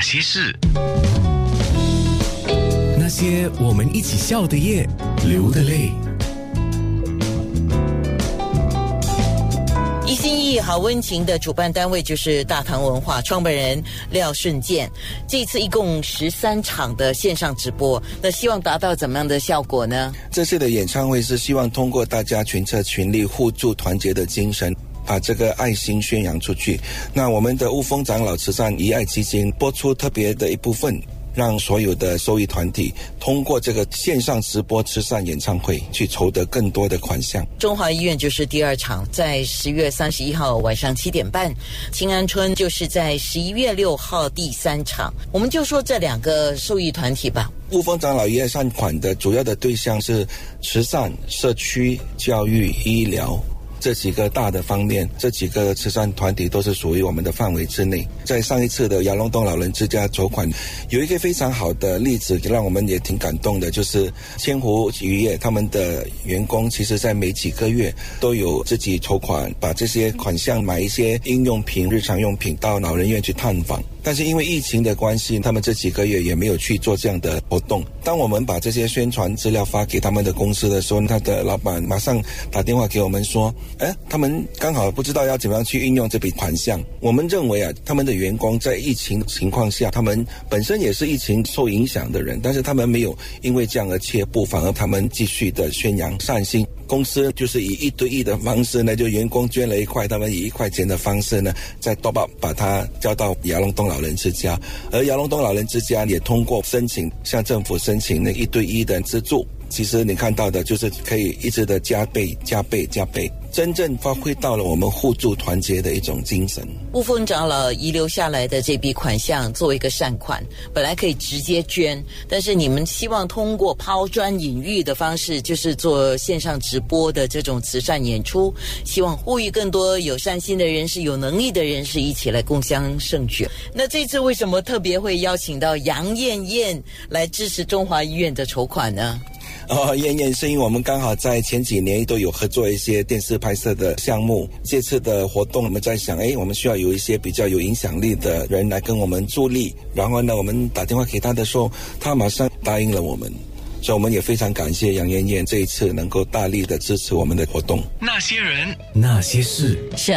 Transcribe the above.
那些事，那些我们一起笑的夜，流的泪。一心一意好温情的主办单位就是大唐文化创办人廖顺健。这次一共十三场的线上直播，那希望达到怎么样的效果呢？这次的演唱会是希望通过大家群策群力、互助团结的精神，把这个爱心宣扬出去。那我们的雾峰长老慈善遗爱基金播出特别的一部分。让所有的受益团体通过这个线上直播慈善演唱会去筹得更多的款项。中华医院就是第二场，在十月三十一号晚上七点半；清安村就是在十一月六号第三场。我们就说这两个受益团体吧。雾峰长老医院善款的主要的对象是慈善、社区、教育、医疗。这几个大的方面，这几个慈善团体都是属于我们的范围之内。在上一次的杨龙洞老人之家筹款，有一个非常好的例子，让我们也挺感动的，就是千湖渔业他们的员工，其实在每几个月都有自己筹款，把这些款项买一些应用品、日常用品到老人院去探访。但是因为疫情的关系，他们这几个月也没有去做这样的活动。当我们把这些宣传资料发给他们的公司的时候，他的老板马上打电话给我们说：“哎，他们刚好不知道要怎么样去运用这笔款项。”我们认为啊，他们的员工在疫情情况下，他们本身也是疫情受影响的人，但是他们没有因为这样而怯步，反而他们继续的宣扬善心。公司就是以一对一的方式呢，就员工捐了一块，他们以一块钱的方式呢，在多宝把它交到亚龙东老人之家，而亚龙东老人之家也通过申请向政府申请呢一对一的资助。其实你看到的就是可以一直的加倍、加倍、加倍，真正发挥到了我们互助团结的一种精神。雾峰长老遗留下来的这笔款项作为一个善款，本来可以直接捐，但是你们希望通过抛砖引玉的方式，就是做线上直播的这种慈善演出，希望呼吁更多有善心的人士、有能力的人士一起来共襄盛举。那这次为什么特别会邀请到杨艳艳来支持中华医院的筹款呢？哦，燕燕是因为我们刚好在前几年都有合作一些电视拍摄的项目。这次的活动，我们在想，哎，我们需要有一些比较有影响力的人来跟我们助力。然后呢，我们打电话给他的时候，他马上答应了我们。所以我们也非常感谢杨艳艳这一次能够大力的支持我们的活动。那些人，那些事，是。